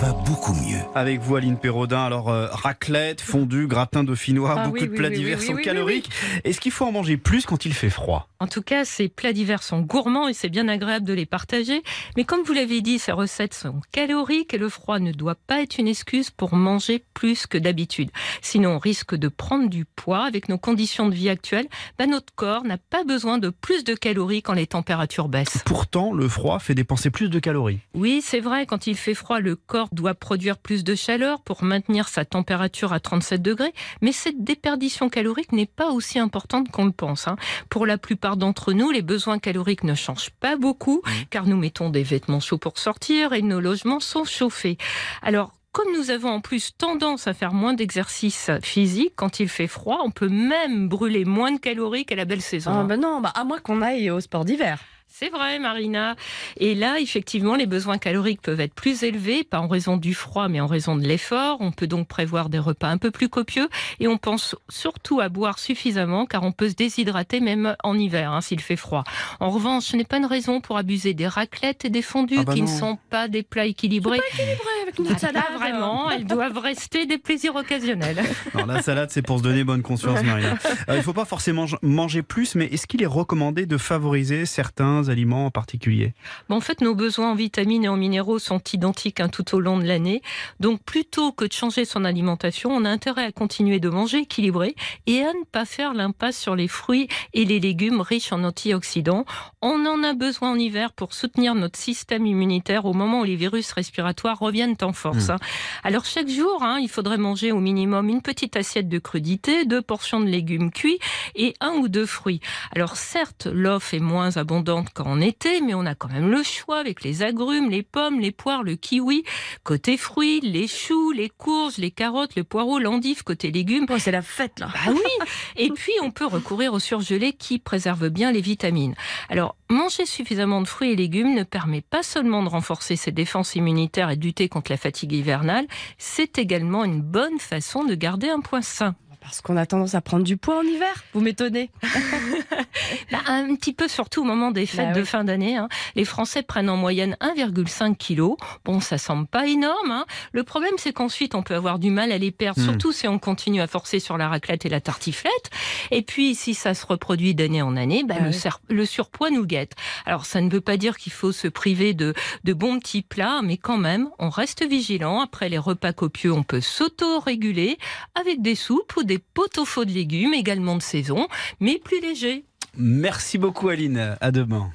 Va beaucoup mieux. Avec vous, Aline Perraudin, alors euh, raclette, fondue, gratin dauphinois, Ah beaucoup oui, de plats oui, divers oui, sont oui, oui, caloriques. Est-ce qu'il faut en manger plus quand il fait froid? En tout cas, ces plats divers sont gourmands et c'est bien agréable de les partager. Mais comme vous l'avez dit, ces recettes sont caloriques et le froid ne doit pas être une excuse pour manger plus que d'habitude. Sinon, on risque de prendre du poids. Avec nos conditions de vie actuelles, bah, notre corps n'a pas besoin de plus de calories quand les températures baissent. Pourtant, le froid fait dépenser plus de calories. Oui, c'est vrai, quand il fait froid, le corps doit produire plus de chaleur pour maintenir sa température à 37 degrés, mais cette déperdition calorique n'est pas aussi importante qu'on le pense. hein. Pour la plupart d'entre nous, les besoins caloriques ne changent pas beaucoup, car nous mettons des vêtements chauds pour sortir et nos logements sont chauffés. Alors, comme nous avons en plus tendance à faire moins d'exercice physique quand il fait froid, on peut même brûler moins de calories qu'à la belle saison. Ah hein. bah non, bah à moins qu'on aille au sport d'hiver. C'est vrai, Marina. Et là, effectivement, les besoins caloriques peuvent être plus élevés, pas en raison du froid, mais en raison de l'effort. On peut donc prévoir des repas un peu plus copieux et on pense surtout à boire suffisamment, car on peut se déshydrater même en hiver, hein, s'il fait froid. En revanche, ce n'est pas une raison pour abuser des raclettes et des fondus Ah bah qui ne sont pas des plats équilibrés. Ouais, avec une Ah, petite salade. pas vraiment, elles doivent rester des plaisirs occasionnels. Alors, la salade, c'est pour se donner bonne conscience, Marina. Euh, il ne faut pas forcément manger plus, mais est-ce qu'il est recommandé de favoriser certains aliments en particulier en fait, nos besoins en vitamines et en minéraux sont identiques hein, tout au long de l'année. Donc, plutôt que de changer son alimentation, on a intérêt à continuer de manger équilibré et à ne pas faire l'impasse sur les fruits et les légumes riches en antioxydants. On en a besoin en hiver pour soutenir notre système immunitaire au moment où les virus respiratoires reviennent en force. Mmh. hein. Alors, chaque jour, hein, il faudrait manger au minimum une petite assiette de crudité, deux portions de légumes cuits et un ou deux fruits. Alors, certes, l'offre est moins abondante qu'en été, mais on a quand même le choix avec les agrumes, les pommes, les poires, le kiwi. Côté fruits, les choux, les courges, les carottes, le poireau, l'endive. Côté légumes, Oh, c'est la fête là. bah oui. Et puis, on peut recourir au surgelé qui préserve bien les vitamines. Alors, manger suffisamment de fruits et légumes ne permet pas seulement de renforcer ses défenses immunitaires et de lutter contre la fatigue hivernale, c'est également une bonne façon de garder un point sain. Parce qu'on a tendance à prendre du poids en hiver. Vous m'étonnez. Bah, un petit peu surtout au moment des fêtes Bah de oui. fin d'année. hein. Les Français prennent en moyenne 1,5 kg. Bon, ça semble pas énorme. hein. Le problème, c'est qu'ensuite, on peut avoir du mal à les perdre, Hmm. surtout si on continue à forcer sur la raclette et la tartiflette. Et puis, si ça se reproduit d'année en année, bah, Ah le, oui. ser- le surpoids nous guette. Alors, ça ne veut pas dire qu'il faut se priver de, de bons petits plats, mais quand même, on reste vigilant. Après les repas copieux, on peut s'auto-réguler avec des soupes ou des pot-au-faux de légumes, également de saison, mais plus légers. Merci beaucoup, Aline. À demain.